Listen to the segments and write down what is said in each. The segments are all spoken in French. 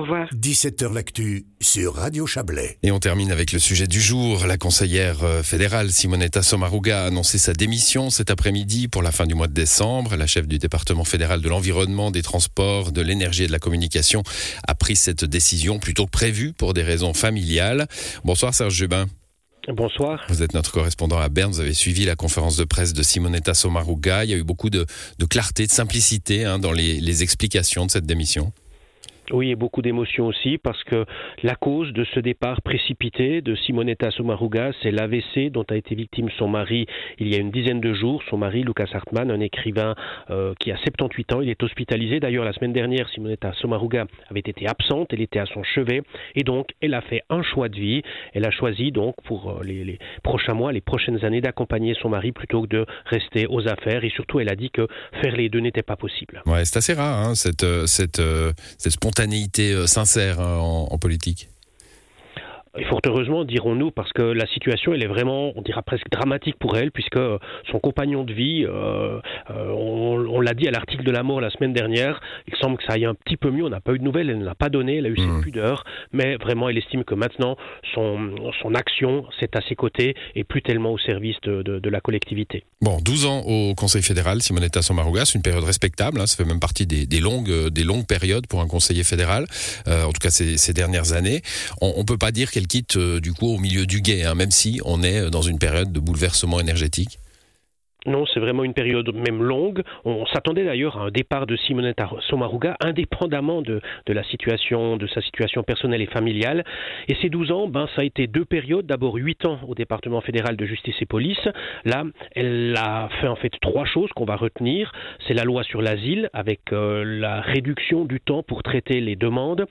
Au revoir. 17h L'actu sur Radio Chablais. Et on termine avec le sujet du jour. La conseillère euh, fédérale Simonetta Sommaruga a annoncé sa démission cet après-midi pour la fin du mois de décembre. La chef du département fédéral de l'environnement, des transports, de l'énergie et de la communication a pris cette décision plutôt que prévue pour des raisons familiales. Bonsoir Serge Jubin. Bonsoir. Vous êtes notre correspondant à Berne. Vous avez suivi la conférence de presse de Simonetta Sommaruga. Il y a eu beaucoup de, clarté, de simplicité hein, dans les explications de cette démission. Oui, et beaucoup d'émotions aussi, parce que la cause de ce départ précipité de Simonetta Sommaruga, c'est l'AVC dont a été victime son mari il y a une dizaine de jours. Son mari, Lucas Hartmann, un écrivain euh, qui a 78 ans, il est hospitalisé. D'ailleurs, la semaine dernière, Simonetta Sommaruga avait été absente, elle était à son chevet, et donc elle a fait un choix de vie. Elle a choisi donc pour euh, les, prochains mois, les prochaines années, d'accompagner son mari plutôt que de rester aux affaires. Et surtout, elle a dit que faire les deux n'était pas possible. Ouais, c'est assez rare, hein, cette, euh, cette, cette spontanéité spontanéité euh, sincère hein, en, politique fort heureusement, dirons-nous, parce que la situation, elle est vraiment, on dira presque dramatique pour elle, puisque son compagnon de vie, euh, euh, on, l'a dit à l'article de la mort la semaine dernière, il semble que ça aille un petit peu mieux, on n'a pas eu de nouvelles, elle ne l'a pas donné, elle a eu ses mmh. pudeurs, mais vraiment, elle estime que maintenant, son, son action, c'est à ses côtés, et plus tellement au service de, de, la collectivité. Bon, 12 ans au Conseil fédéral, Simonetta Sommaruga, c'est une période respectable, hein, ça fait même partie des, des, longues, des longues périodes pour un conseiller fédéral, euh, en tout cas ces, ces dernières années. On ne peut pas dire qu'elle quitte euh, du coup au milieu du guet, hein, même si on est dans une période de bouleversement énergétique non, c'est vraiment une période même longue. On s'attendait d'ailleurs à un départ de Simonetta Sommaruga, indépendamment de, de, la situation, de sa situation personnelle et familiale. Et ces 12 ans, ben, ça a été deux périodes. D'abord 8 ans au département fédéral de justice et police. Là, elle a fait en fait trois choses qu'on va retenir. C'est la loi sur l'asile, avec euh, la réduction du temps pour traiter les demandes.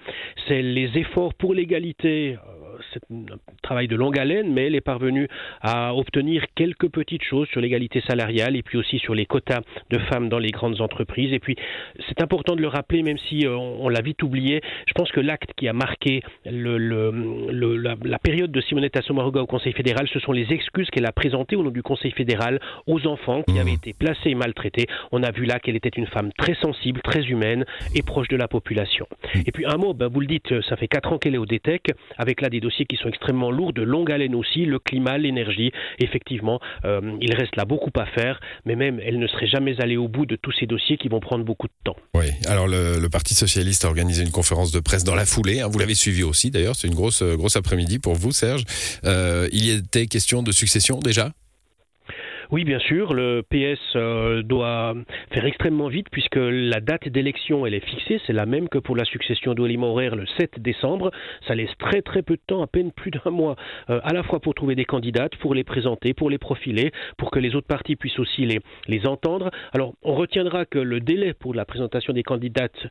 C'est les efforts pour l'égalité. C'est travail de longue haleine, mais elle est parvenue à obtenir quelques petites choses sur l'égalité salariale et puis aussi sur les quotas de femmes dans les grandes entreprises. Et puis, c'est important de le rappeler, même si euh, on, l'a vite oublié, je pense que l'acte qui a marqué le, la, période de Simonetta Sommaruga au Conseil fédéral, ce sont les excuses qu'elle a présentées au nom du Conseil fédéral aux enfants qui mmh. avaient été placés et maltraités. On a vu là qu'elle était une femme très sensible, très humaine et proche de la population. Mmh. Et puis un mot, ben, vous le dites, ça fait quatre ans qu'elle est au DTEC, avec là des dossiers qui sont extrêmement lourds, de longue haleine aussi, le climat, l'énergie. Effectivement, euh, il reste là beaucoup à faire, mais même elle ne serait jamais allée au bout de tous ces dossiers qui vont prendre beaucoup de temps. Oui, alors le, Parti socialiste a organisé une conférence de presse dans la foulée. Hein. vous l'avez suivi aussi d'ailleurs, c'est une grosse, grosse après-midi pour vous, Serge. Euh, il y était question de succession déjà? Oui, bien sûr, le PS euh, doit faire extrêmement vite puisque la date d'élection, elle est fixée, c'est la même que pour la succession d'Oli Horaire le 7 décembre. Ça laisse très très peu de temps, à peine plus d'un mois, euh, à la fois pour trouver des candidates, pour les présenter, pour les profiler, pour que les autres partis puissent aussi les, les entendre. Alors, on retiendra que le délai pour la présentation des candidates,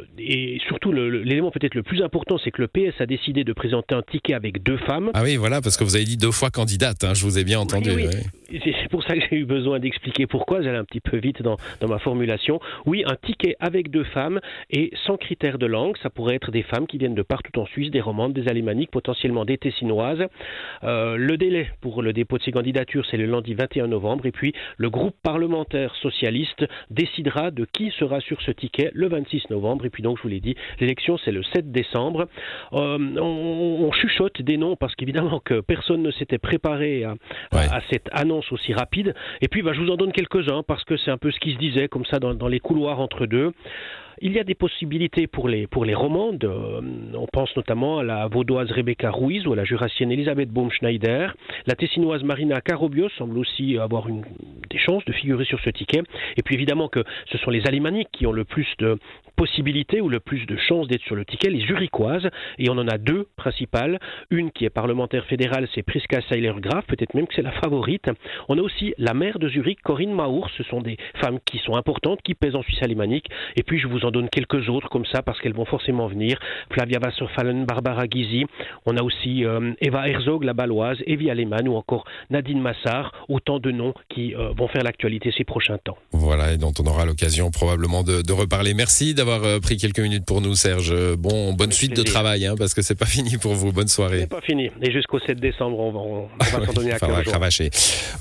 euh, et surtout l'élément peut-être le plus important, c'est que le PS a décidé de présenter un ticket avec deux femmes. Ah oui, voilà, parce que vous avez dit deux fois candidate, hein, je vous ai bien entendu. Oui, C'est pour ça que j'ai eu besoin d'expliquer pourquoi, j'allais un petit peu vite dans, dans, ma formulation. Oui, un ticket avec deux femmes et sans critères de langue, ça pourrait être des femmes qui viennent de partout en Suisse, des romandes, des alémaniques, potentiellement des tessinoises. Euh, le délai pour le dépôt de ces candidatures, c'est le lundi 21 novembre et puis le groupe parlementaire socialiste décidera de qui sera sur ce ticket le 26 novembre et puis donc je vous l'ai dit, l'élection c'est le 7 décembre. Euh, on, chuchote des noms parce qu'évidemment que personne ne s'était préparé à, à cette annonce aussi rapide. Et puis, bah, je vous en donne quelques-uns parce que c'est un peu ce qui se disait comme ça dans, dans les couloirs entre deux. Il y a des possibilités pour les, pour les romandes. Euh, on pense notamment à la vaudoise Rebecca Ruiz ou à la jurassienne Elisabeth Baumschneider. La tessinoise Marina Carobios semble aussi avoir une, des chances de figurer sur ce ticket. Et puis évidemment que ce sont les alémaniques qui ont le plus de possibilités ou le plus de chances d'être sur le ticket, les zurichoises. Et on en a deux principales. Une qui est parlementaire fédérale, c'est Priska Seiler-Graf, peut-être même que c'est la favorite. On a aussi la maire de Zurich, Corinne Maur. Ce sont des femmes qui sont importantes, qui pèsent en Suisse alémanique. Et puis je vous en donne quelques autres comme ça parce qu'elles vont forcément venir. Flavia Wasserfallen, Barbara Gysi. On a aussi euh, Eva Herzog, la baloise, Evie Alemann ou encore Nadine Massard. Autant de noms qui euh, vont faire l'actualité ces prochains temps. Voilà, et dont on aura l'occasion probablement de, reparler. Merci d'avoir euh, pris quelques minutes pour nous, Serge. Bon, bonne suite de travail, hein, parce que c'est pas fini pour vous. Bonne soirée. C'est pas fini. Et jusqu'au 7 décembre, on va, on va s'en donner à 15 cravacher.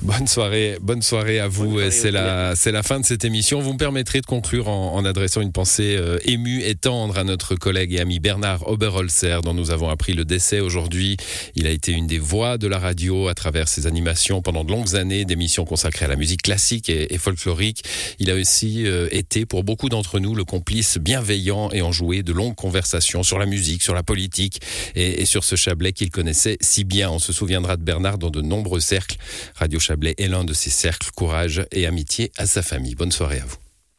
Bonne soirée, bonne soirée à vous. C'est la, c'est la fin de cette émission. Vous me permettrez de conclure en, en adressant une pensée pensée euh, émue et tendre à notre collègue et ami Bernard Oberholzer, dont nous avons appris le décès aujourd'hui. Il a été une des voix de la radio à travers ses animations pendant de longues années, d'émissions consacrées à la musique classique et, folklorique. Il a aussi euh, été, pour beaucoup d'entre nous, le complice bienveillant et enjoué de longues conversations sur la musique, sur la politique et, sur ce Chablais qu'il connaissait si bien. On se souviendra de Bernard dans de nombreux cercles. Radio Chablais est l'un de ces cercles. Courage et amitié à sa famille. Bonne soirée à vous.